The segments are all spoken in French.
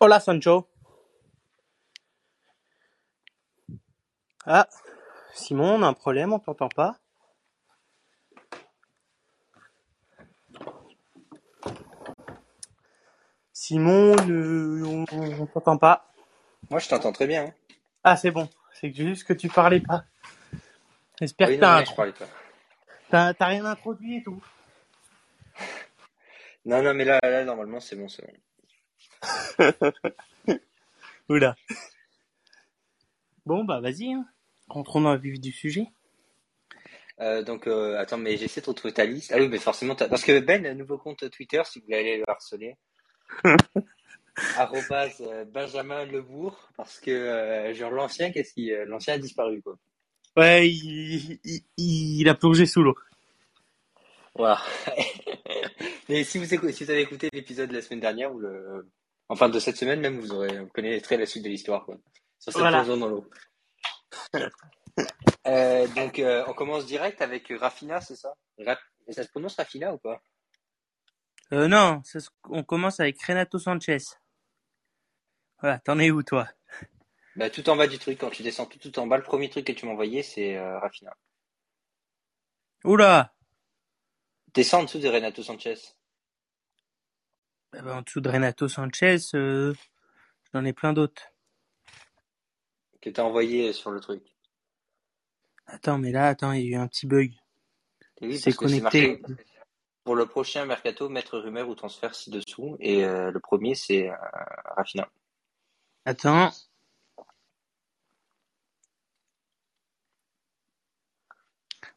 Hola Sancho. Ah, Simon, on a un problème, on t'entend pas. Simon, on, on t'entend pas. Moi, je t'entends très bien. hein. Ah, c'est bon. C'est juste que tu parlais pas. J'espère Oui, que non, t'as, mais je parlais pas. t'as- t'as rien introduit et tout. Non, non, mais là, là, normalement, c'est bon, c'est bon. Oula. Bon, bah vas-y. Hein. Rentrons dans le vif du sujet. Euh, donc, euh, attends, mais j'essaie de retrouver ta liste. Ah oui, mais forcément, t'as- parce que Ben, a un nouveau compte Twitter, si vous voulez aller le harceler. Arrobase euh, Benjamin Lebourg, parce que euh, genre l'ancien, qu'est-ce qui, euh, l'ancien a disparu quoi. Ouais, il, il, il a plongé sous l'eau. Voilà. mais si vous écoutez, si vous avez écouté l'épisode de la semaine dernière ou le, enfin de cette semaine même, vous aurez, vous connaîtrez la suite de l'histoire quoi. Sur cette Voilà. dans l'eau. Euh, donc, euh, on commence direct avec Rafina, c'est ça? Ra- ça se prononce Rafina ou pas? Euh, non, ça se- on commence avec Renato Sanchez. Voilà, t'en es où toi? Bah, Tout en bas du truc, quand tu descends tout, tout en bas, le premier truc que tu m'as envoyé, c'est euh, Rafina. Oula Descends en dessous de Renato Sanchez. Eh ben, En dessous de Renato Sanchez, euh, j'en ai plein d'autres. Que t'as envoyé sur le truc. Attends, mais là, attends, il y a eu un petit bug. Oui, C'est connecté. marqué pour le prochain mercato, mettre rumeur ou transfert ci-dessous. Et euh, le premier, c'est euh, Rafina. Attends.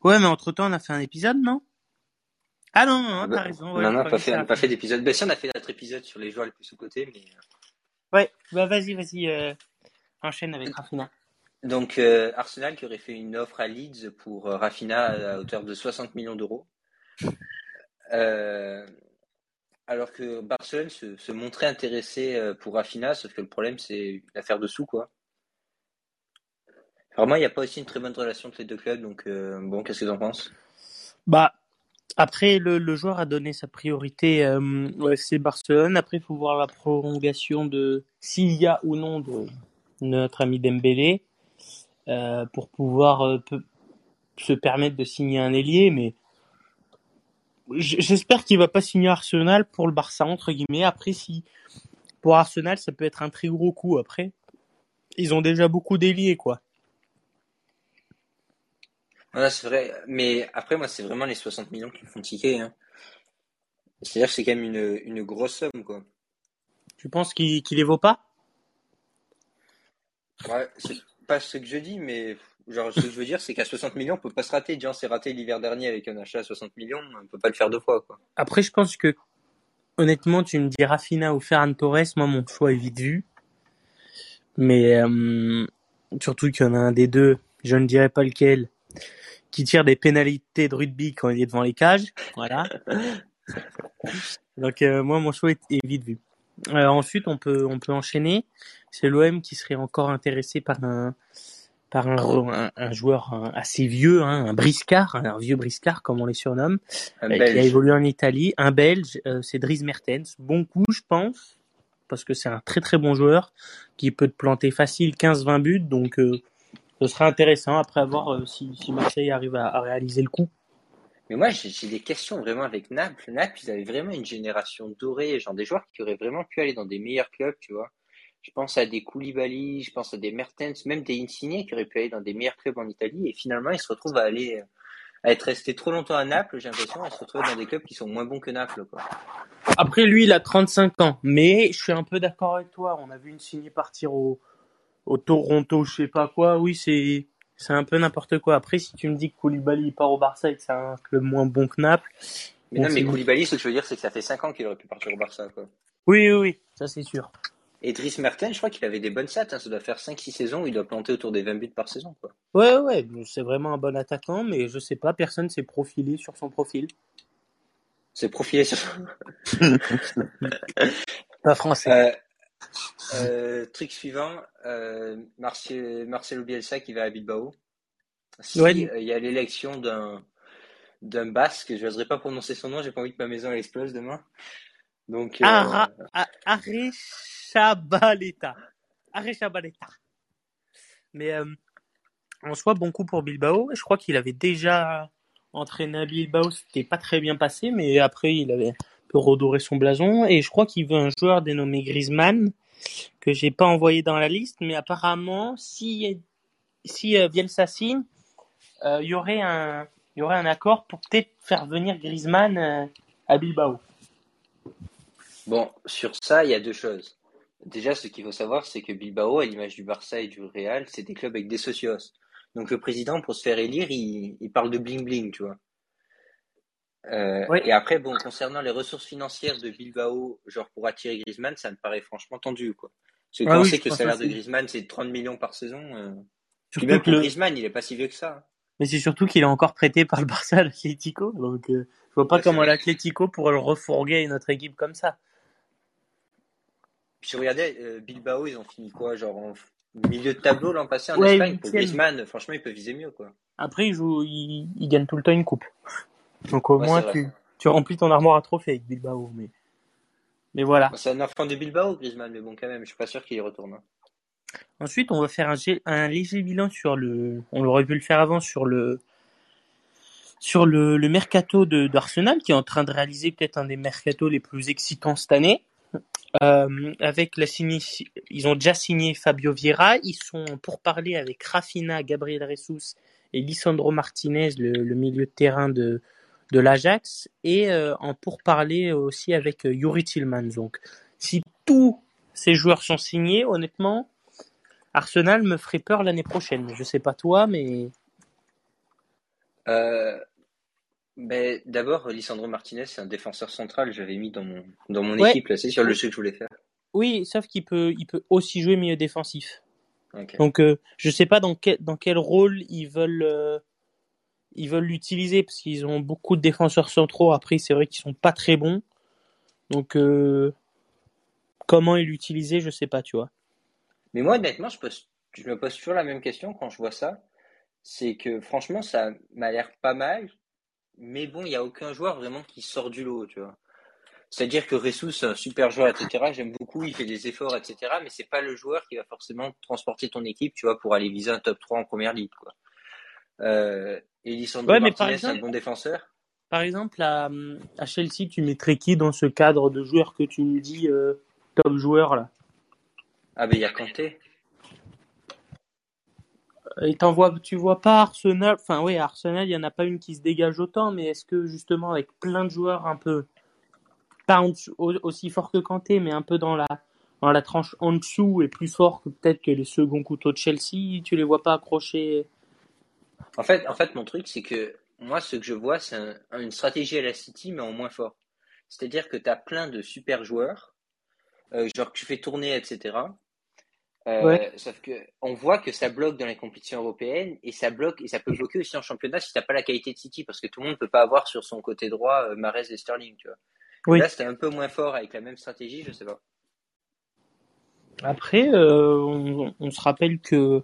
Ouais, mais entre-temps, on a fait un épisode, non? Ah non, non, t'as raison. Ouais, non, non, pas fait, ça- on n'a pas fait d'épisode. Ben si, on a fait notre épisode sur les joueurs les plus sous-cotés. Mais... Ouais, bah vas-y, vas-y, euh, enchaîne avec Rafina. Donc, euh, Arsenal qui aurait fait une offre à Leeds pour euh, Rafina à hauteur de 60 millions d'euros. Euh, alors que Barcelone se, se montrait intéressé euh, pour Rafina, sauf que le problème, c'est une affaire de sous, quoi. Vraiment, il n'y a pas aussi une très bonne relation entre les deux clubs, donc euh, bon, qu'est-ce que tu en penses? Bah, après, le, le joueur a donné sa priorité euh, au FC Barcelone. Après, il faut voir la prolongation de s'il y a ou non de notre ami Dembélé euh, pour pouvoir euh, se permettre de signer un ailier. Mais j'espère qu'il va pas signer Arsenal pour le Barça entre guillemets. Après, si pour Arsenal, ça peut être un très gros coup. Après, ils ont déjà beaucoup d'ailiers, quoi. Voilà, c'est vrai, mais après, moi, c'est vraiment les 60 millions qui me font tiquer. Hein. C'est-à-dire que c'est quand même une, une grosse somme, quoi. Tu penses qu'il les vaut pas? Ouais, c'est pas ce que je dis, mais genre, ce que je veux dire, c'est qu'à 60 millions, on peut pas se rater. Jean s'est raté l'hiver dernier avec un achat à 60 millions, on peut pas le faire deux fois, quoi. Après, je pense que, honnêtement, tu me dis Rafinha ou Ferran Torres, moi, mon choix est vite vu. Mais, euh, surtout qu'il y en a un des deux, je ne dirais pas lequel, qui tire des pénalités de rugby quand il est devant les cages. Voilà. Donc, euh, moi, mon choix est, est vite vu. Euh, ensuite, on peut, on peut enchaîner. C'est l'OM qui serait encore intéressé par un, par un, un, un joueur assez vieux, hein, un briscard, un vieux briscard, comme on les surnomme Un euh, qui a Belge. évolué en Italie, un Belge, euh, c'est Dries Mertens. Bon coup, je pense, parce que c'est un très très bon joueur qui peut te planter facile 15-20 buts, donc euh, ce serait intéressant après avoir euh, si, si Marseille arrive à, à réaliser le coup. Mais moi, j'ai des questions vraiment avec Naples. Naples, ils avaient vraiment une génération dorée, genre des joueurs qui auraient vraiment pu aller dans des meilleurs clubs, tu vois. Je pense à des Koulibaly, je pense à des Mertens, même des Insigne qui auraient pu aller dans des meilleurs clubs en Italie. Et finalement, ils se retrouvent à aller, à être restés trop longtemps à Naples, j'ai l'impression, et se retrouver dans des clubs qui sont moins bons que Naples, quoi. Après lui, il a 35 ans, mais je suis un peu d'accord avec toi. On a vu une signée partir au, au Toronto, je sais pas quoi. Oui, c'est c'est un peu n'importe quoi. Après, si tu me dis que Koulibaly part au Barça et que c'est un club moins bon que Naples, Mais bon, non, mais Koulibaly, ce que je veux dire, c'est que ça fait 5 ans qu'il aurait pu partir au Barça, quoi. oui, oui, oui, ça c'est sûr. Et Dries Mertens, je crois qu'il avait des bonnes stats, hein. Ça doit faire 5-6 saisons où il doit planter autour des 20 buts par saison, quoi. Ouais, ouais, c'est vraiment un bon attaquant, mais je sais pas, personne s'est profilé sur son profil. C'est profilé sur Pas français. Euh, euh, truc suivant, euh, Marcel, Marcelo Bielsa qui va à Bilbao. Si Ouais. euh, il y a l'élection d'un d'un Basque, je n'oserais pas prononcer son nom, j'ai pas envie que ma maison elle explose demain. Donc, euh, Ara, A- Ares, Arechabaleta. Arechabaleta. Mais en soi, bon coup pour Bilbao. Je crois qu'il avait déjà entraîné à Bilbao, c'était pas très bien passé, mais après il avait redoré son blason. Et je crois qu'il veut un joueur dénommé Griezmann que j'ai pas envoyé dans la liste, mais apparemment, si si euh, Bielsa signe, euh, il y aurait un un accord pour peut-être faire venir Griezmann euh, à Bilbao. Bon, sur ça, il y a deux choses. Déjà, ce qu'il faut savoir, c'est que Bilbao, à l'image du Barça et du Real, c'est des clubs avec des socios. Donc le président, pour se faire élire, il, il parle de bling bling, tu vois. Euh, Oui. Et après, bon, concernant les ressources financières de Bilbao, genre pour attirer Griezmann, ça me paraît franchement tendu, quoi. Parce que Ah quand on sait que le salaire de. Griezmann, c'est 30 millions par saison, euh... puis même que le- Griezmann, il est pas si vieux que ça. hein. Mais c'est surtout qu'il est encore prêté par le Barça à l'Atlético, donc euh, je vois pas Ouais, comment l'Atlético pourrait le refourguer à autre équipe comme ça. Puis je regardais, euh, Bilbao, ils ont fini quoi, genre en milieu de tableau l'an passé en Ouais, Espagne? Pour. Griezmann, franchement, il peut viser mieux, quoi. Après, il, joue, il, il gagne tout le temps une coupe. Donc au Ouais, moins, tu, tu remplis ton armoire à trophées avec Bilbao. Mais, mais voilà. C'est un enfant de Bilbao, Griezmann, mais bon, quand même, je suis pas sûr qu'il y retourne. hein. Ensuite, on va faire un, léger bilan sur le. On aurait pu le faire avant sur le sur le, le mercato de d'Arsenal qui est en train de réaliser peut-être un des mercatos les plus excitants cette année. Euh, avec la signé, ils ont déjà signé Fabio Vieira, ils sont pour parler avec Rafinha, Gabriel Jesus et Lisandro Martinez, le, le milieu de terrain de de l'Ajax, et euh, en pourparler aussi avec euh, Yuri Tillmans. Donc, si tous ces joueurs sont signés, honnêtement, Arsenal me ferait peur l'année prochaine. Je sais pas toi, mais Euh, ben, d'abord, Lisandro Martinez, c'est un défenseur central. J'avais mis dans mon, dans mon Ouais. équipe, là, c'est sur le jeu que je voulais faire. oui, sauf qu'il peut, il peut aussi jouer milieu défensif. Donc, euh, je sais pas dans quel, dans quel rôle ils veulent, euh, ils veulent l'utiliser parce qu'ils ont beaucoup de défenseurs centraux. Après, c'est vrai qu'ils sont pas très bons. Donc, euh, comment ils l'utiliser, je sais pas, tu vois. Mais moi, honnêtement, je, me pose toujours la même question quand je vois ça. C'est que franchement, ça m'a l'air pas mal. Mais bon, il n'y a aucun joueur vraiment qui sort du lot, tu vois. C'est-à-dire que Ressou, c'est un super joueur, etc. J'aime beaucoup, il fait des efforts, etc. Mais c'est pas le joueur qui va forcément transporter ton équipe, tu vois, pour aller viser un top 3 en première ligue, quoi. Euh, et Lisandro Ouais, par Martinez, un exemple- bon défenseur. Par exemple, à, à Chelsea, tu mettrais qui dans ce cadre de joueur que tu me dis euh, top joueur là Ah, ben, il y a Kanté. Et t'en vois, tu vois pas Arsenal, enfin oui, Arsenal, il y en a pas une qui se dégage autant, mais est-ce que justement avec plein de joueurs un peu pas aussi fort que Kanté, mais un peu dans la dans la tranche en dessous et plus fort que peut-être que les seconds couteaux de Chelsea, tu les vois pas accrocher En fait, en fait, mon truc, c'est que moi, ce que je vois, c'est un- une stratégie à la City, mais en moins fort. C'est-à-dire que tu as plein de super joueurs, euh, genre que tu fais tourner, etc. Euh, Ouais. Sauf que on voit que ça bloque dans les compétitions européennes et ça bloque et ça peut bloquer aussi en championnat si t'as pas la qualité de City, parce que tout le monde peut pas avoir sur son côté droit euh, Mahrez et Sterling, tu vois. Oui. Là, c'était un peu moins fort avec la même stratégie, je sais pas. Après, euh, on, on se rappelle que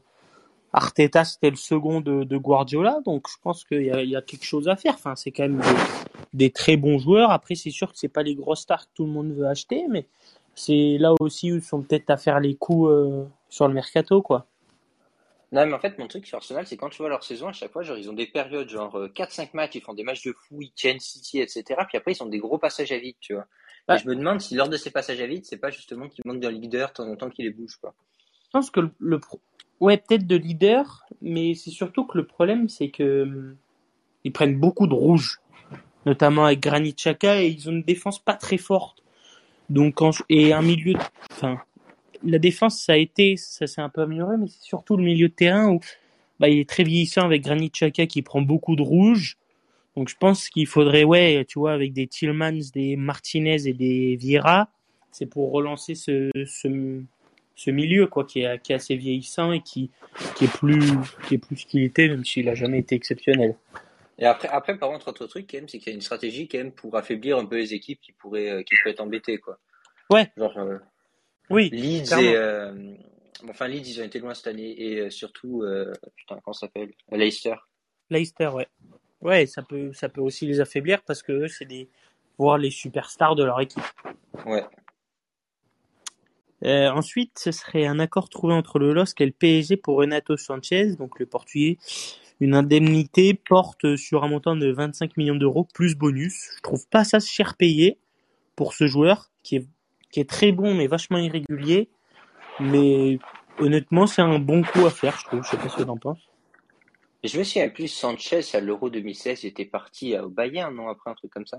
Arteta c'était le second de, de Guardiola, donc je pense qu'il y a, il y a quelque chose à faire. Enfin, c'est quand même des, des très bons joueurs. Après, c'est sûr que c'est pas les grosses stars que tout le monde veut acheter, mais c'est là aussi où ils sont peut-être à faire les coups euh, sur le mercato, quoi. Non, mais en fait, mon truc sur Arsenal, c'est quand tu vois leur saison, à chaque fois, genre, ils ont des périodes, genre euh, 4-5 matchs, ils font des matchs de fou, ils tiennent City, etc. Puis après, ils ont des gros passages à vide, tu vois. Ouais. Et je me demande si lors de ces passages à vide, c'est pas justement qu'il manque d'un leader de temps en temps qui les bouge, quoi. Je pense que le, ouais peut-être de leader, mais c'est surtout que le problème c'est que hum, ils prennent beaucoup de rouge, notamment avec Granit Xhaka et ils ont une défense pas très forte. Donc et un milieu, enfin la défense ça a été, ça s'est un peu amélioré, mais c'est surtout le milieu de terrain où bah, il est très vieillissant avec Granit Xhaka qui prend beaucoup de rouge. Donc je pense qu'il faudrait ouais tu vois avec des Tillmans, des Martinez et des Vieira, c'est pour relancer ce, ce ce milieu quoi qui est, qui est assez vieillissant et qui qui est plus qui est plus ce qu'il était même s'il a jamais été exceptionnel. Et après, après, par contre, autre truc, quand même, c'est qu'il y a une stratégie, quand même, pour affaiblir un peu les équipes qui pourraient, euh, qui pourraient être embêtées, quoi. Ouais. Genre, euh, Oui, Leeds et, euh, enfin, Leeds, ils ont été loin cette année, et surtout, euh, putain, comment ça s'appelle? Leicester. Leicester ouais. Ouais, ça peut ça peut aussi les affaiblir parce que eux c'est des voir les superstars de leur équipe. Ouais. Euh, ensuite, ce serait un accord trouvé entre le LOSC et le PSG pour Renato Sanchez, donc le portugais. Une indemnité porte sur un montant de 25 millions d'euros plus bonus. Je trouve pas ça cher payé pour ce joueur qui est, qui est très bon mais vachement irrégulier. Mais honnêtement, c'est un bon coup à faire, je trouve. Je sais pas ce que t'en penses. Je me souviens plus, Sanchez à l'Euro 2016, il était parti au Bayern, non Après un truc comme ça?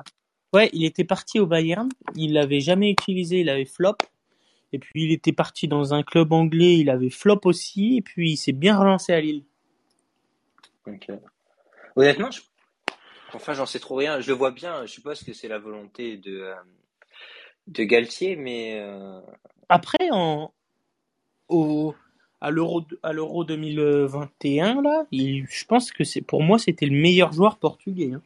Ouais, il était parti au Bayern. Il l'avait jamais utilisé, il avait flop. Et puis il était parti dans un club anglais, il avait flop aussi. Et puis il s'est bien relancé à Lille. Ok. Honnêtement, je... enfin, j'en sais trop rien. Je le vois bien. Je suppose que c'est la volonté de, euh, de Galtier, mais. euh, Après, en, au, à l'Euro, à l'Euro 2021, là, il- je pense que c'est, pour moi, c'était le meilleur joueur portugais. Hein.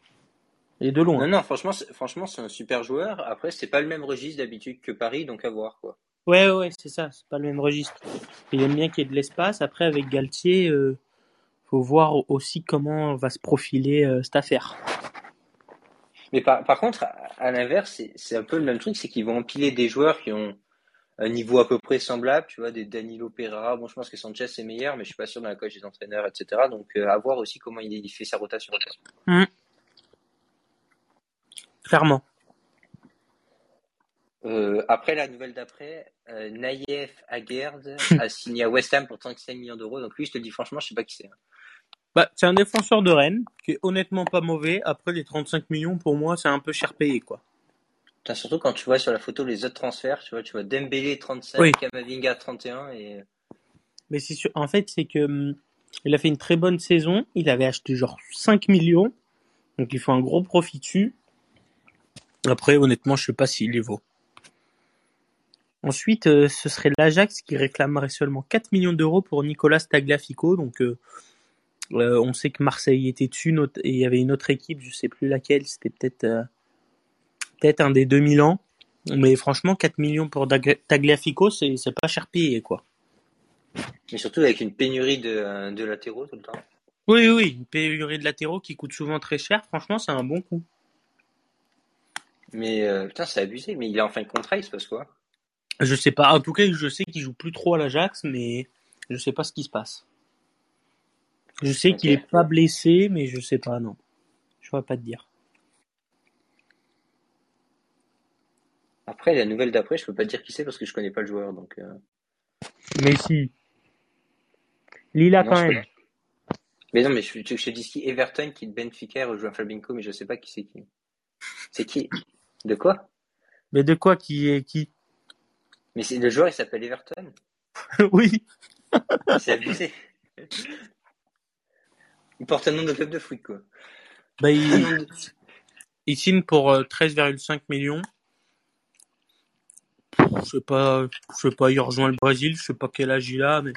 Et de loin. Non, non, franchement, c'est- franchement, c'est un super joueur. Après, c'est pas le même registre d'habitude que Paris, donc à voir, quoi. Ouais, ouais, c'est ça, c'est pas le même registre. Il aime bien qu'il y ait de l'espace. Après, avec Galtier, euh, faut voir aussi comment va se profiler euh, cette affaire. Mais par, par contre, à, à l'inverse, c'est un peu le même truc, c'est qu'ils vont empiler des joueurs qui ont un niveau à peu près semblable, tu vois, des Danilo Pereira. Bon, je pense que Sanchez c'est meilleur, mais je suis pas sûr dans la coach des entraîneurs, etc. Donc, euh, à voir aussi comment il, il fait sa rotation. Clairement. Euh, après la nouvelle d'après, euh, Naïef Aguerd a signé à West Ham pour 35 millions d'euros. Donc lui, je te le dis franchement, je sais pas qui c'est. hein. Bah, c'est un défenseur de Rennes qui est honnêtement pas mauvais. Après, les 35 millions, pour moi, c'est un peu cher payé, quoi. Putain, surtout quand tu vois sur la photo les autres transferts, tu vois, tu vois Dembélé 35, Oui. Kamavinga 31 et Mais c'est sûr, en fait, c'est que hum, il a fait une très bonne saison. Il avait acheté genre 5 millions. Donc, il faut un gros profit dessus. Après, honnêtement, je sais pas s'il les vaut. Ensuite, euh, ce serait l'Ajax qui réclamerait seulement 4 millions d'euros pour Nicolas Tagliafico. Donc, euh, euh, on sait que Marseille était dessus et il y avait une autre équipe, je sais plus laquelle. C'était peut-être euh, peut-être un des 2000 ans. Mais franchement, 4 millions pour Tagliafico, c'est pas cher payé, quoi. mais surtout avec une pénurie de, de latéraux tout le temps. Oui, oui, une pénurie de latéraux qui coûte souvent très cher. Franchement, c'est un bon coup. Mais euh, putain, c'est abusé. Mais il est en fin de contrat, il se passe quoi? Je sais pas. En tout cas, je sais qu'il joue plus trop à l'Ajax, mais je sais pas ce qui se passe. Je sais qu'il est pas blessé, mais je sais pas, non. Je pourrais pas te dire. Après, la nouvelle d'après, je peux pas te dire qui c'est parce que je connais pas le joueur. Donc, euh, Mais si. Lila non, quand je même. Mais non, mais je, je te dise qui Everton qui de Benfica rejoint Fabinho, mais je sais pas qui c'est qui. C'est qui? De quoi? Mais de quoi qui est qui Mais c'est le joueur, il s'appelle Everton. Oui. C'est abusé. Il porte un nom de club de foot, quoi. Bah, il, signe pour euh, 13,5 millions. Je sais pas, je sais pas, il rejoint le Brésil, je sais pas quel âge il a, mais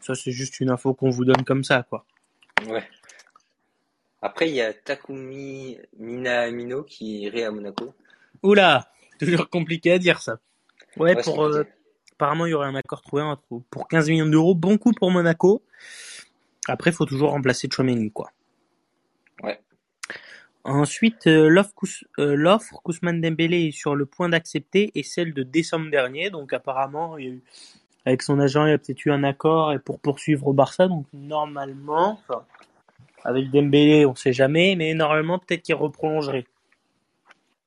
ça c'est juste une info qu'on vous donne comme ça, quoi. Ouais. Après, il y a Takumi Minamino qui irait à Monaco. Oula, toujours compliqué à dire ça. Ouais, pour euh, apparemment il y aurait un accord trouvé entre- pour 15 millions d'euros, bon coup pour Monaco. Après, il faut toujours remplacer Chouameni, quoi. Ouais. Ensuite, euh, l'offre Kous- euh, Kousman Dembélé est sur le point d'accepter et celle de décembre dernier. Donc apparemment, il y a eu, avec son agent, il y a peut-être eu un accord et pour poursuivre au Barça. Donc normalement, avec Dembélé, on sait jamais, mais normalement peut-être qu'il reprolongerait.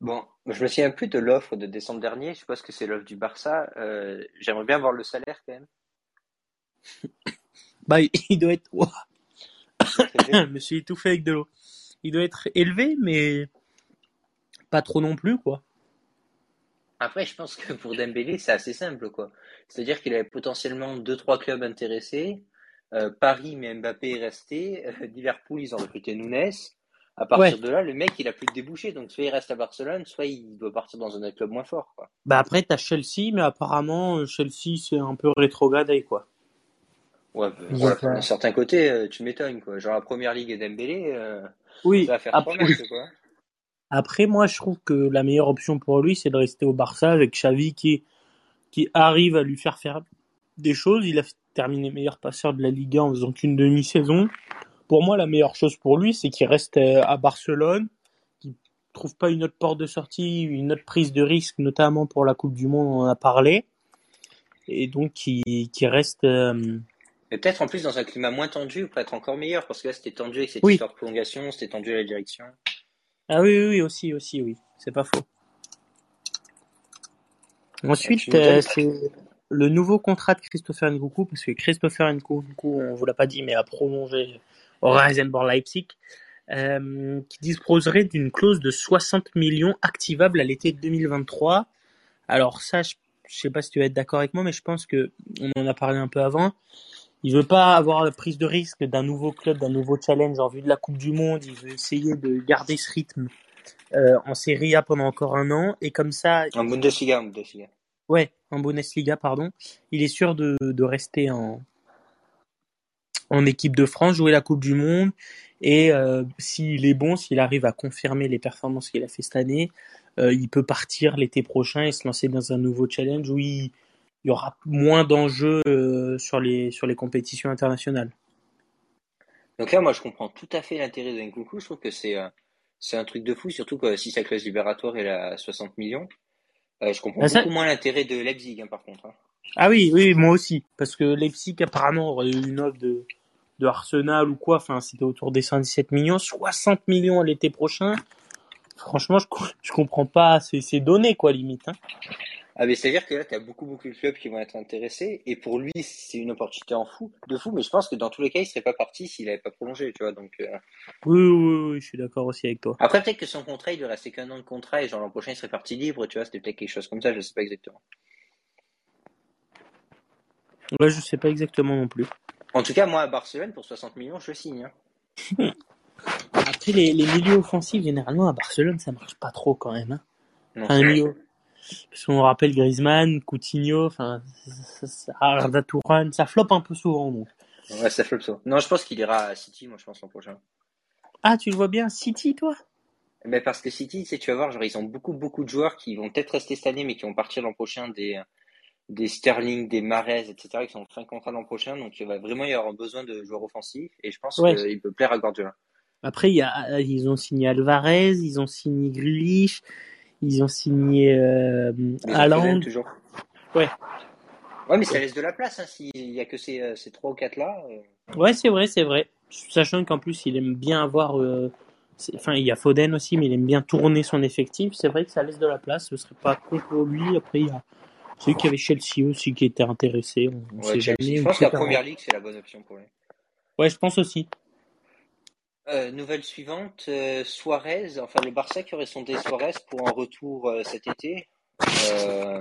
Bon, je me souviens plus de l'offre de décembre dernier. Je suppose que c'est l'offre du Barça. Euh, j'aimerais bien voir le salaire quand même. Bah, il doit être. Je me suis étouffé avec de l'eau. Il doit être élevé, mais pas trop non plus, quoi. Après, je pense que pour Dembélé, c'est assez simple, quoi. C'est-à-dire qu'il avait potentiellement deux, trois clubs intéressés. Euh, Paris, mais Mbappé est resté. Euh, Liverpool, ils ont recruté Nunes. À partir Ouais. de là, le mec, il a plus de débouchés. Donc, soit il reste à Barcelone, soit il doit partir dans un autre club moins fort, quoi. Bah après, t'as Chelsea, mais apparemment, euh, Chelsea, c'est un peu rétrogradé, quoi. Ouais, bah, voilà, d'un certain côté, euh, tu m'étonnes, quoi. Genre, la première ligue et Dembélé, euh, Oui, ça va faire après, matchs, quoi. après, moi, je trouve que la meilleure option pour lui, c'est de rester au Barça avec Xavi qui, qui arrive à lui faire faire des choses. Il a terminé meilleur passeur de la Ligue 1 en faisant qu'une demi-saison. Pour moi, la meilleure chose pour lui, c'est qu'il reste euh, à Barcelone, qu'il trouve pas une autre porte de sortie, une autre prise de risque, notamment pour la Coupe du Monde, on en a parlé. et donc qui, qui reste. euh, Mais peut-être en plus dans un climat moins tendu pour être encore meilleur, parce que là c'était tendu avec cette Oui. histoire de prolongation, c'était tendu à la direction. Ah oui, oui, oui, aussi, aussi, oui, c'est pas faux. Ensuite, euh, c'est le nouveau contrat de Christopher Nkunku, parce que Christopher Nkunku, on vous l'a pas dit, mais a prolongé au Rasenborg Leipzig, euh, qui disposerait d'une clause de 60 millions activable à l'été 2023. Alors ça, je, je sais pas si tu vas être d'accord avec moi, mais je pense que on en a parlé un peu avant. Il veut pas avoir la prise de risque d'un nouveau club, d'un nouveau challenge en vue de la Coupe du Monde. Il veut essayer de garder ce rythme euh, en Serie A pendant encore un an et comme ça, En Bundesliga, en Bundesliga. ouais, en Bundesliga, pardon, il est sûr de, de rester en en équipe de France, jouer la Coupe du Monde et euh, s'il est bon, s'il arrive à confirmer les performances qu'il a fait cette année, euh, il peut partir l'été prochain et se lancer dans un nouveau challenge où il, il y aura moins d'enjeux euh, sur les sur les compétitions internationales. Donc là, moi, je comprends tout à fait l'intérêt de Nkunku. Je trouve que c'est c'est un truc de fou, surtout que si sa clause libératoire est à 60 millions. Je comprends Ah, ça- beaucoup moins l'intérêt de Leipzig, hein, par contre. hein. Ah oui, oui, moi aussi, parce que Leipzig apparemment aurait eu une offre de, de Arsenal ou quoi, enfin c'était autour des 117 millions, 60 millions l'été prochain. Franchement, je, je comprends pas, c'est c'est donné quoi limite. Hein. Ah, mais c'est-à-dire que là, tu as beaucoup, beaucoup de clubs qui vont être intéressés. Et pour lui, c'est une opportunité en fou, de fou. Mais je pense que dans tous les cas, il serait pas parti s'il avait pas prolongé, tu vois. Donc, euh, Oui, oui, oui, je suis d'accord aussi avec toi. Après, peut-être que son contrat, il lui restait qu'un an de contrat et genre l'an prochain, il serait parti libre, tu vois. C'était peut-être quelque chose comme ça, je sais pas exactement. Ouais, je sais pas exactement non plus. En tout cas, moi, à Barcelone, pour 60 millions, je signe. hein. Après les, les milieux offensifs généralement à Barcelone ça marche pas trop quand même. Hein. Enfin. Parce qu'on rappelle Griezmann, Coutinho, enfin Arda Turan, ça floppe un peu souvent donc. Ouais, ça floppe ça. Non, je pense qu'il ira à City, moi, je pense, l'an prochain. Ah, tu le vois bien, City toi? Mais parce que City, tu vas voir, genre, ils ont beaucoup, beaucoup de joueurs qui vont peut-être rester cette année, mais qui vont partir l'an prochain, des, des Sterling, des Mahrez, etc., qui sont en fin de contrat l'an prochain. Donc, il va vraiment y avoir besoin de joueurs offensifs. Et je pense Ouais. qu'il peut plaire à Guardiola. Après, il y a, ils ont signé Alvarez, ils ont signé Grealish, ils ont signé euh, Haaland. Toujours. Ouais. Ouais, mais ça laisse de la place, hein, s'il y a que ces, euh, ces trois ou quatre là. euh. Ouais, c'est vrai, c'est vrai. Sachant qu'en plus, il aime bien avoir. euh, Enfin, il y a Foden aussi, mais il aime bien tourner son effectif. C'est vrai que ça laisse de la place. Ce serait pas con pour lui. Après, il y a celui qui avait Chelsea aussi qui était intéressé. On, on Ouais, sait jamais. Je pense que c'est la première ligue, c'est la bonne option pour lui. Ouais, je pense aussi. Euh, nouvelle suivante, euh, Suarez, enfin le Barça qui aurait sondé Suarez pour un retour euh, cet été. Euh,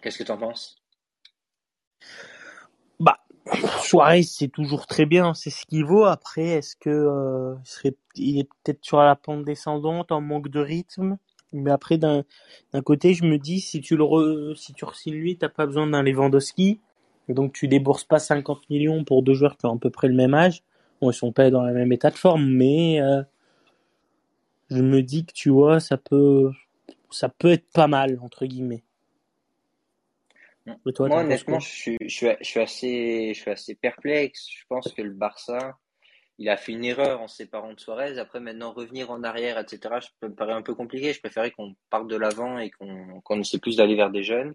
Qu'est-ce que tu en penses? Bah, Suarez, c'est toujours très bien. C'est ce qu'il vaut. Après, est-ce que il serait, il est peut-être sur la pente descendante, en manque de rythme? Mais après, d'un d'un côté, je me dis, si tu le re, si tu re-signes lui, t'as pas besoin d'un Lewandowski. Donc, tu débourses pas 50 millions pour deux joueurs qui ont à peu près le même âge. Bon, ils sont pas dans le même état de forme, mais euh, je me dis que tu vois, ça peut, ça peut être pas mal entre guillemets. Et toi, Moi, honnêtement, je suis, je suis, je suis assez, je suis assez perplexe. Je pense que le Barça, il a fait une erreur en se séparant de Suarez. Après, maintenant, revenir en arrière, etc., ça me paraît un peu compliqué. Je préférais qu'on parte de l'avant et qu'on essaie plus d'aller vers des jeunes.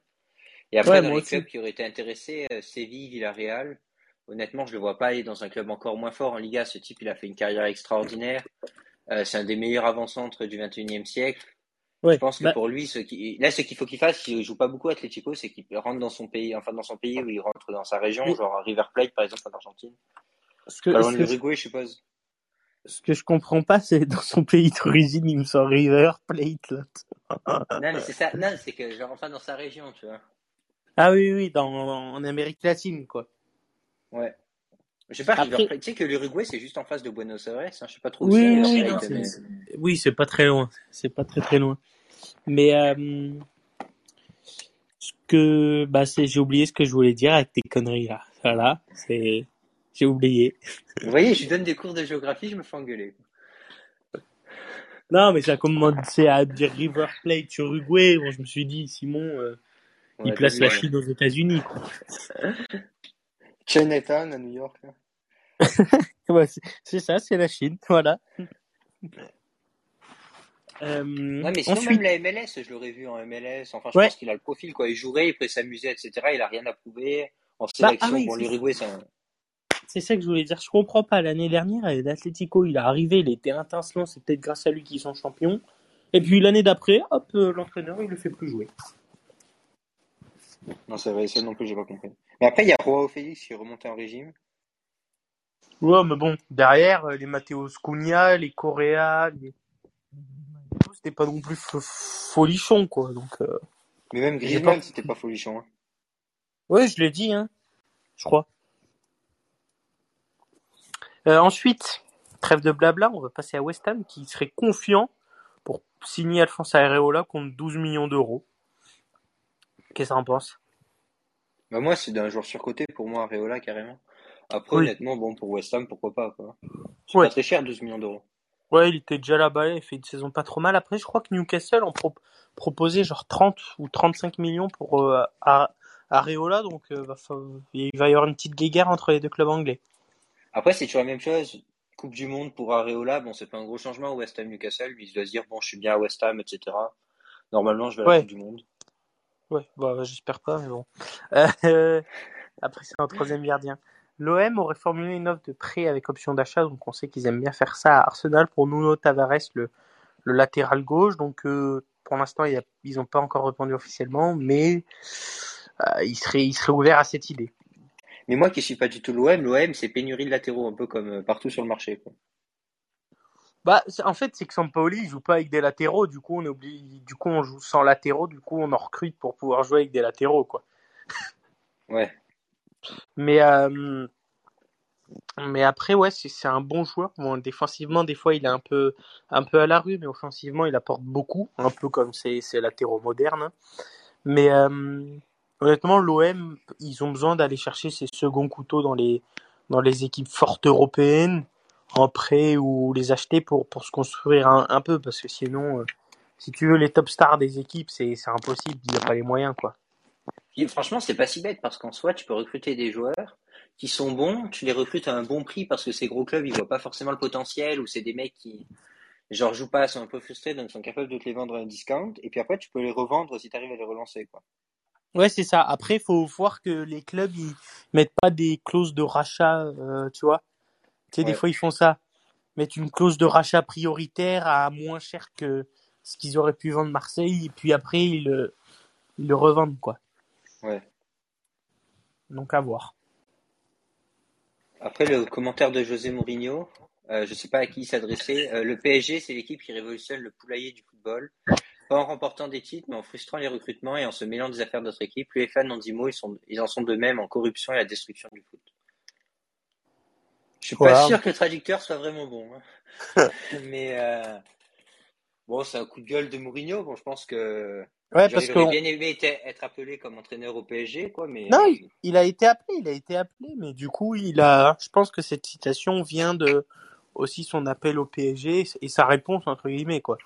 Et après, Ouais, dans les aussi. clubs qui auraient été intéressés, euh, Séville, Villarreal, honnêtement, je le vois pas aller dans un club encore moins fort en Liga. Ce type, il a fait une carrière extraordinaire. Euh, c'est un des meilleurs avant-centres du 21e siècle. Ouais, Je pense que bah, pour lui, ce qui... là, ce qu'il faut qu'il fasse, il joue pas beaucoup à Atlético, c'est qu'il rentre dans son pays, enfin dans son pays où il rentre dans sa région, genre à River Plate par exemple en Argentine, ce que, pas loin ce de que je l'Uruguay, je suppose. Ce que je comprends pas, c'est dans son pays d'origine, il me sort River Plate. Là. Non, mais c'est ça, non, c'est que genre enfin dans sa région, tu vois. Ah oui, oui, dans, en Amérique latine, quoi. Ouais. Je sais pas, River Après, Plate, tu sais que l'Uruguay c'est juste en face de Buenos Aires, hein, je sais pas trop où oui, c'est oui, Plate, non, mais oui, c'est pas très loin. C'est pas très très loin. Mais euh, ce que, bah, c'est, j'ai oublié ce que je voulais dire avec tes conneries là. Voilà, c'est, j'ai oublié. vous voyez, je donne des cours de géographie, je me fais engueuler. Non, mais ça a commencé à dire River Plate Uruguay. Bon, je me suis dit, Simon, euh, il Ouais, place la ouais. Chine aux États-Unis. Chinatown à New York. Ouais, c'est, ça, c'est la Chine. Voilà. Euh, Non, mais sinon, ensuite, même la MLS, je l'aurais vu en MLS. Enfin, je Ouais. pense qu'il a le profil, quoi. Il jouerait, il pourrait s'amuser, etc. Il a rien à prouver. En Bah, sélection, ah oui, bon, l'Uruguay, c'est un... c'est ça que je voulais dire. Je comprends pas. L'année dernière, l'Atlético, il est arrivé, il était étincelant. C'est peut-être grâce à lui qu'ils sont champions. Et puis l'année d'après, hop, euh, l'entraîneur, il le fait plus jouer. Non, c'est vrai, ça non plus, j'ai pas compris. Mais après, il y a Joao Félix qui est remonté en régime. Ouais, mais bon, derrière, euh, les Matteo Cunha, les Correa, les... c'était pas non plus f- folichon, quoi. Donc, euh, Mais même Griezmann, pas- c'était pas folichon. Hein. ouais, je l'ai dit, hein, je crois. Euh, ensuite, trêve de blabla, on va passer à West Ham qui serait confiant pour signer Alphonse Areola contre 12 millions d'euros. Qu'est-ce que t'en penses? Bah, moi, c'est d'un joueur surcoté pour moi, Areola, carrément. Après, Oui. honnêtement, bon, pour West Ham, pourquoi pas, quoi. C'est Ouais. pas très cher, 12 millions d'euros. Ouais, il était déjà là-bas, il fait une saison pas trop mal. Après, je crois que Newcastle en pro- proposait genre 30 ou 35 millions pour euh, Are- Areola, donc euh, il va y avoir une petite guéguerre entre les deux clubs anglais. Après, c'est toujours la même chose. Coupe du Monde pour Areola, bon, c'est pas un gros changement au West Ham Newcastle. Lui, il doit se dire, bon, je suis bien à West Ham, etc. Normalement, je vais à la. Coupe du Monde. Ouais, bah, j'espère pas, mais bon. Euh, après, c'est un troisième gardien. L'OM aurait formulé une offre de prêt avec option d'achat, donc on sait qu'ils aiment bien faire ça à Arsenal pour Nuno Tavares, le, le latéral gauche. Donc, euh, pour l'instant, il ils n'ont pas encore répondu officiellement, mais euh, ils seraient, ils seraient ouverts à cette idée. Mais moi qui suis pas du tout l'OM, l'OM, c'est pénurie de latéraux, un peu comme euh, partout sur le marché, quoi. Bah, en fait, c'est que Sampaoli il joue pas avec des latéraux, du coup on oublie, du coup on joue sans latéraux, du coup on en recrute pour pouvoir jouer avec des latéraux, quoi. Ouais. Mais euh, mais après ouais, c'est c'est un bon joueur. Bon, défensivement des fois il est un peu un peu à la rue, mais offensivement il apporte beaucoup, un peu comme ces ces latéraux modernes. Mais euh, honnêtement l'OM ils ont besoin d'aller chercher ces seconds couteaux dans les dans les équipes fortes européennes en prêt ou les acheter pour pour se construire un, un peu parce que sinon euh, si tu veux les top stars des équipes c'est impossible, il n'y a pas les moyens quoi. Et franchement, c'est pas si bête parce qu'en soi, tu peux recruter des joueurs qui sont bons, tu les recrutes à un bon prix parce que ces gros clubs, ils voient pas forcément le potentiel ou c'est des mecs qui, genre, jouent pas, sont un peu frustrés, donc sont capables de te les vendre à un discount. Et puis après, tu peux les revendre si tu arrives à les relancer, quoi. Ouais, c'est ça. Après, faut voir que les clubs ils mettent pas des clauses de rachat, euh, tu vois. Tu sais, des fois ils font ça, mettre une clause de rachat prioritaire à moins cher que ce qu'ils auraient pu vendre Marseille, et puis après ils le, ils le revendent quoi. Ouais. Donc à voir. Après, le commentaire de José Mourinho, euh, je sais pas à qui il s'adressait. Euh, le PSG, c'est l'équipe qui révolutionne le poulailler du football. Pas en remportant des titres, mais en frustrant les recrutements et en se mêlant des affaires de notre équipe. Lui et fans n'en dit mot, ils, sont, ils en sont de même en corruption et la destruction du foot. Je suis pas sûr que le traducteur soit vraiment bon. hein. mais euh, bon, c'est un coup de gueule de Mourinho. Bon, je pense que Ouais, parce il que bien aimé être, être appelé comme entraîneur au PSG, quoi. Mais non, il, il a été appelé, il a été appelé, mais du coup il a, je pense que cette citation vient de aussi son appel au PSG et sa réponse entre guillemets quoi.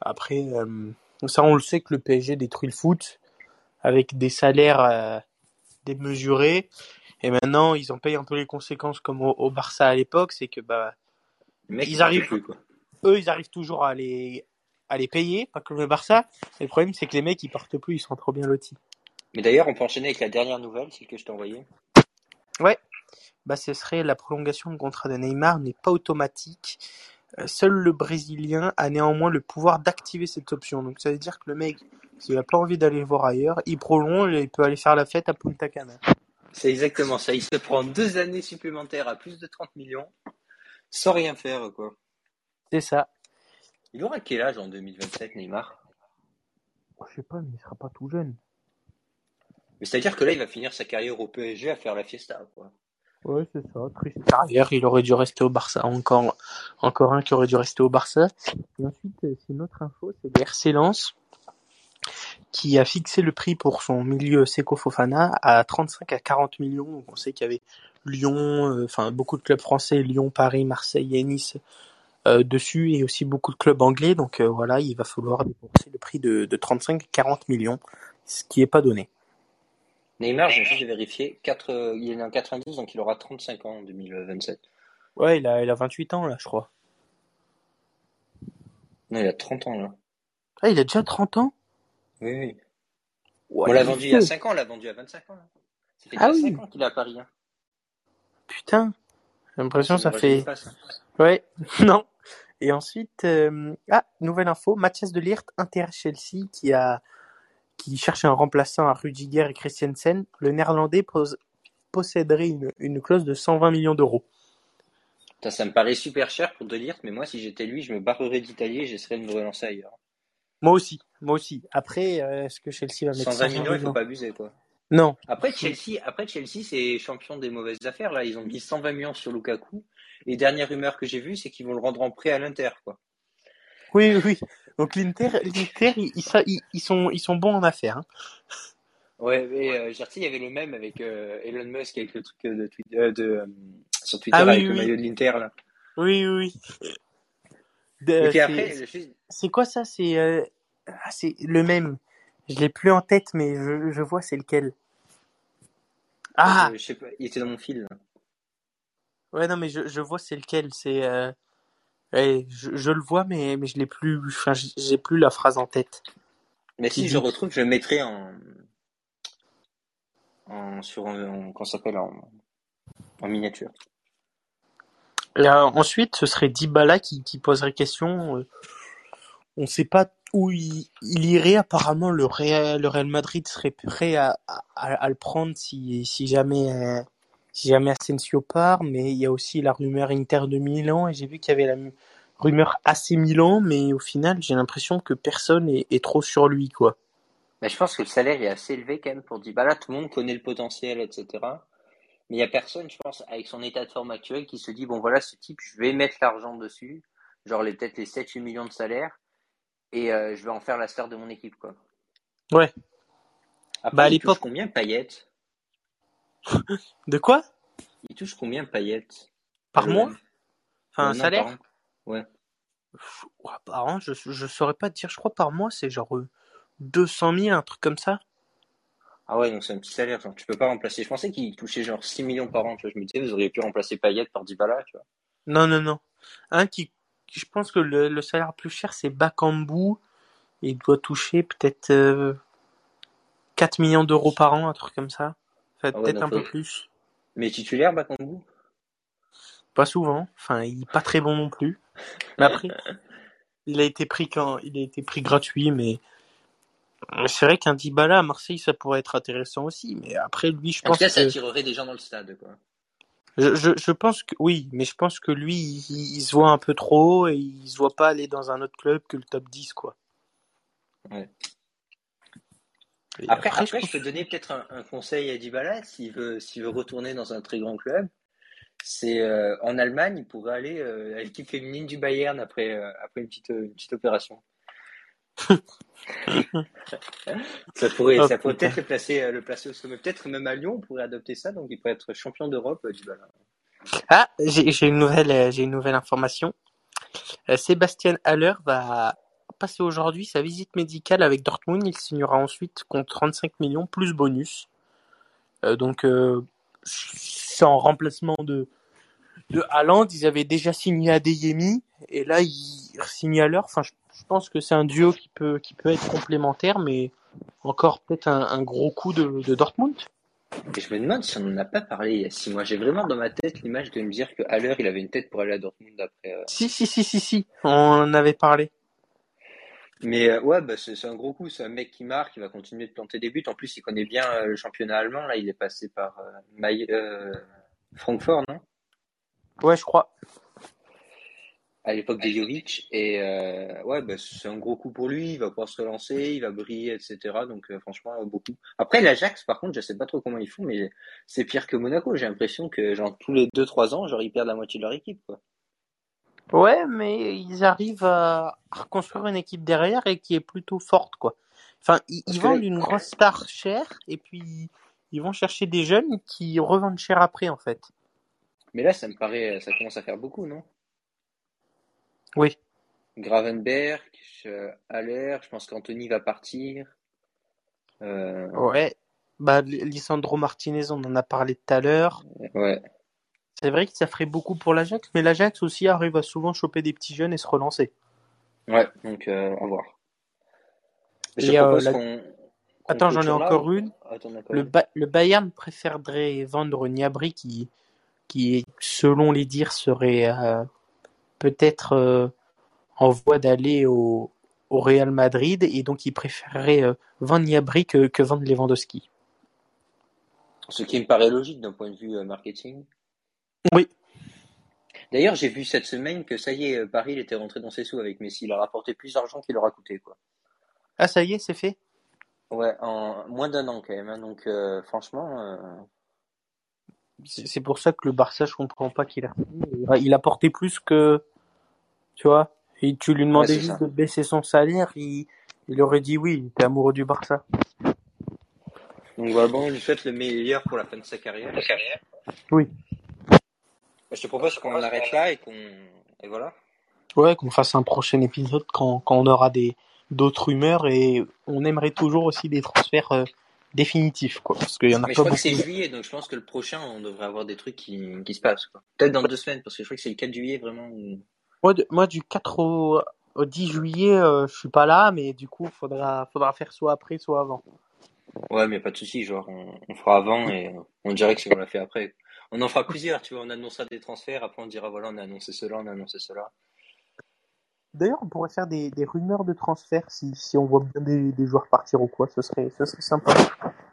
Après, euh, ça on le sait que le PSG détruit le foot avec des salaires euh, démesurés. Et maintenant, ils en payent un peu les conséquences comme au, au Barça à l'époque, c'est que bah mec, ils arrivent- plus, quoi. eux, ils arrivent toujours à les à les payer, pas comme le Barça. Et le problème, c'est que les mecs, ils partent plus, ils sont trop bien lotis. Mais d'ailleurs, on peut enchaîner avec la dernière nouvelle, celle que je t'ai envoyée. Bah, ce serait la prolongation de contrat de Neymar n'est pas automatique. Seul le Brésilien a néanmoins le pouvoir d'activer cette option. Donc ça veut dire que le mec, s'il a pas envie d'aller voir ailleurs, il prolonge et il peut aller faire la fête à Punta Cana. C'est exactement ça. Il se prend deux années supplémentaires à plus de 30 millions sans rien faire, quoi. C'est ça. Il aura quel âge en 2027, Neymar? Je sais pas, mais il sera pas tout jeune. Mais c'est-à-dire que là, il va finir sa carrière au PSG à faire la fiesta, quoi. Ouais, c'est ça. Triste carrière, il aurait dû rester au Barça. Encore, encore un qui aurait dû rester au Barça. Et ensuite, euh, c'est une autre info, c'est le qui a fixé le prix pour son milieu Seko Fofana à 35 à 40 millions. Donc, on sait qu'il y avait Lyon, euh, enfin beaucoup de clubs français, Lyon, Paris, Marseille et Nice euh, dessus, et aussi beaucoup de clubs anglais. Donc voilà, il va falloir débourser le prix de, de 35 à 40 millions, ce qui est pas donné. Neymar, j'ai juste vérifié, 4, euh, il est né en 90, donc il aura 35 ans en 2027. Ouais, il a, il a 28 ans là, je crois. Non, il a 30 ans, là. Ah, il a déjà 30 ans? Oui, oui. Ouais, on l'a vendu il y a vieux. 5 ans, on l'a vendu à 25 ans. Là. Ça fait Ah oui. 5 ans qu'il est à Paris. Hein. Putain. J'ai l'impression que ça fait... pas, ça. Ouais, non. Et ensuite, euh, ah, nouvelle info, Mathias de Ligt intéresse Chelsea qui a qui cherche un remplaçant à Rudiger et Christensen. Le néerlandais pose- posséderait une, une clause de 120 millions d'euros. Putain, ça me paraît super cher pour De Ligt, mais moi, si j'étais lui, je me barrerais d'Italie et j'essaierais de me relancer ailleurs. Moi aussi, moi aussi. Après, euh, est-ce que Chelsea va mettre 120 millions, il faut pas abuser, quoi. Non. Après, Chelsea, après, Chelsea, c'est champion des mauvaises affaires, là. Ils ont mis 120 millions sur Lukaku. Et dernière rumeur que j'ai vue, c'est qu'ils vont le rendre en prêt à l'Inter, quoi. Oui, oui, oui. Donc l'Inter, l'Inter, ils, sont, ils sont bons en affaires. hein. Ouais, mais euh, j'ai il y avait le même avec euh, Elon Musk avec le truc euh, de, Twitter, euh, de sur Twitter Ah oui, avec oui, le oui. maillot de l'Inter là. Oui, oui, c'est- quoi ça? C'est ah, c'est le même. Je l'ai plus en tête, mais je, je vois c'est lequel. Ah je, je sais pas, il était dans mon fil. là. ouais non mais je, je vois c'est lequel. C'est euh, ouais, je, je le vois mais mais je l'ai plus. Enfin j'ai j'ai plus la phrase en tête. Mais si je le dit- retrouve, je le mettrai en, en sur en, s'appelle en, en miniature. Euh, ensuite ce serait Dybala qui, qui poserait question. euh, on ne sait pas où il, il irait. Apparemment le Real, le Real Madrid serait prêt à, à, à le prendre si si jamais. Si jamais Asensio part, mais il y a aussi la rumeur Inter de Milan, et j'ai vu qu'il y avait la rumeur AC Milan, mais au final, j'ai l'impression que personne est, est trop sur lui, quoi. Mais je pense que le salaire est assez élevé quand même pour Dybala. Tout le monde connaît le potentiel, etc. Mais il y a personne, je pense, avec son état de forme actuel, qui se dit bon voilà, ce type, je vais mettre l'argent dessus, genre les peut-être les 7-8 millions de salaire, et euh, je vais en faire la star de mon équipe, quoi. Ouais. Après, Bah, à l'époque- combien Payet? De quoi? Il touche combien Payet Par Le- mois? Enfin, Ouais, un salaire? Ouais. Par an, je, je saurais pas te dire, je crois par mois, c'est genre euh, 200 000, un truc comme ça. Ah ouais, donc c'est un petit salaire, genre, tu peux pas remplacer. Je pensais qu'il touchait genre 6 millions par an, tu vois. Je me disais, vous auriez pu remplacer Payet par Dybala, tu vois. Non, non, non. Un qui, qui- je pense que le, le salaire le plus cher, c'est Bakambu, il doit toucher peut-être euh, 4 millions d'euros par an, un truc comme ça. Ah ouais, peut-être un peu plus. Mais titulaire, Bakambu? Pas souvent. Enfin, il est pas très bon non plus. Mais après, il a été pris quand, il a été pris gratuit, mais c'est vrai qu'un Dybala à Marseille, ça pourrait être intéressant aussi. Mais après, lui, je En tout pense cas, ça attirerait des gens dans le stade, quoi. je, je, je pense que, oui, mais je pense que lui, il, il se voit un peu trop haut et il se voit pas aller dans un autre club que le top 10, quoi. Ouais. Après, après, je je peux donner peut-être un, un conseil à Dybala, s'il veut, s'il veut retourner dans un très grand club. C'est euh, en Allemagne, il pourrait aller euh, à l'équipe féminine du Bayern après, euh, après une petite, une petite opération. ça pourrait, Oh, ça pourrait putain. peut-être le placer, le placer au sommet. Peut-être même à Lyon, on pourrait adopter ça, donc il pourrait être champion d'Europe, Dybala. Ah, j'ai une nouvelle, j'ai une nouvelle information. Sébastien Haller va passer aujourd'hui sa visite médicale avec Dortmund. Il signera ensuite contre 35 millions plus bonus. Euh, donc, euh, c'est en remplacement de de Haaland. Ils avaient déjà signé Adeyemi et là ils signent Haller. Enfin, je, je pense que c'est un duo qui peut qui peut être complémentaire, mais encore peut-être un, un gros coup de, de Dortmund. Et je me demande si on n'en a pas parlé il y a six mois. J'ai vraiment dans ma tête l'image de me dire que Haller, il avait une tête pour aller à Dortmund après. euh, Si si si si si, on en avait parlé. Mais euh, ouais, bah, c'est un gros coup. C'est un mec qui marque, il va continuer de planter des buts. En plus, il connaît bien euh, le championnat allemand. Là, il est passé par euh, Maï- euh, Francfort, non? Ouais, je crois. À l'époque de Jovic. Et euh, ouais, bah, c'est un gros coup pour lui. Il va pouvoir se relancer, il va briller, etc. Donc euh, franchement, beaucoup. Après, l'Ajax, par contre, je sais pas trop comment ils font, mais c'est pire que Monaco. J'ai l'impression que genre tous les 2-3 ans, genre ils perdent la moitié de leur équipe, quoi. Ouais, mais ils arrivent à à reconstruire une équipe derrière et qui est plutôt forte, quoi. Enfin, ils, que vendent une grosse star chère et puis ils vont chercher des jeunes qui revendent cher après, en fait. mais là, ça me paraît, ça commence à faire beaucoup, non? Oui. Gravenberg, euh, Haller, je pense qu'Anthony va partir. Euh, Ouais. Bah, Lisandro Martinez, on en a parlé tout à l'heure. ouais. C'est vrai que ça ferait beaucoup pour l'Ajax, mais l'Ajax aussi arrive à souvent choper des petits jeunes et se relancer. Ouais, donc euh, à voir. Je Et, euh, propose la- qu'on. qu'on Attends, j'en ai là, encore une. Attends, d'accord. Le, Ba- le Bayern préférerait vendre Niabri qui, qui selon les dires, serait euh, peut-être euh, en voie d'aller au, au Real Madrid et donc il préférerait euh, vendre Niabri que, que vendre Lewandowski. Ce qui me paraît logique d'un point de vue euh, marketing. Oui. D'ailleurs, j'ai vu cette semaine que ça y est, euh, Paris il était rentré dans ses sous avec Messi. Il a rapporté plus d'argent qu'il leur a coûté, quoi. Ah, ça y est, c'est fait? Ouais, en moins d'un an quand même. hein. Donc, euh, franchement, euh, C'est c'est pour ça que le Barça, je comprends pas qu'il a Il a porté plus que. Tu vois? Et tu lui demandais c'est juste ça. de baisser son salaire, il, il aurait dit oui, il était amoureux du Barça. donc voilà, bon, on lui souhaite le meilleur pour la fin de sa carrière. Oui. Je te propose qu'on arrête là et qu'on et voilà. Ouais, qu'on fasse un prochain épisode quand, quand on aura des d'autres rumeurs et on aimerait toujours aussi des transferts euh, définitifs, quoi. Parce qu'il y en a Mais je pas crois beaucoup. que c'est juillet, donc je pense que le prochain, on devrait avoir des trucs qui, qui se passent. quoi. Peut-être dans deux semaines, parce que je crois que c'est le 4 juillet vraiment. Moi, de- moi, du 4 au, au 10 juillet, euh, je suis pas là, mais du coup, faudra, faudra faire soit après, soit avant. Ouais, mais pas de souci, genre on, on fera avant et on dirait que c'est qu'on l'a fait après. On en fera plusieurs, tu vois, on annoncera des transferts, après on dira voilà, on a annoncé cela, on a annoncé cela. D'ailleurs, on pourrait faire des, des rumeurs de transfert si, si on voit bien des, des joueurs partir ou quoi, ce serait, ce serait sympa.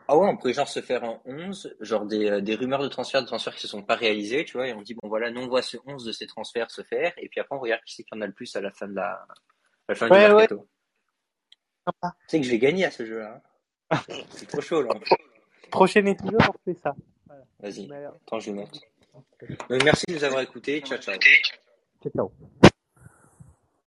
Ah ouais, on pourrait genre se faire en 11, genre des, euh, des rumeurs de transferts, de transferts qui se sont pas réalisés, tu vois, et on dit bon voilà, nous on voit ce 11 de ces transferts se faire, et puis après on regarde qui c'est qui en a le plus à la fin de la, à la fin Ouais, du mercato. Sympa. Tu sais que je vais gagner à ce jeu-là. hein. c'est trop chaud là. Prochain épisode, on fait ça. Vas-y, euh, attends, je note. Donc, merci de nous avoir écoutés, ciao ciao. ciao, ciao.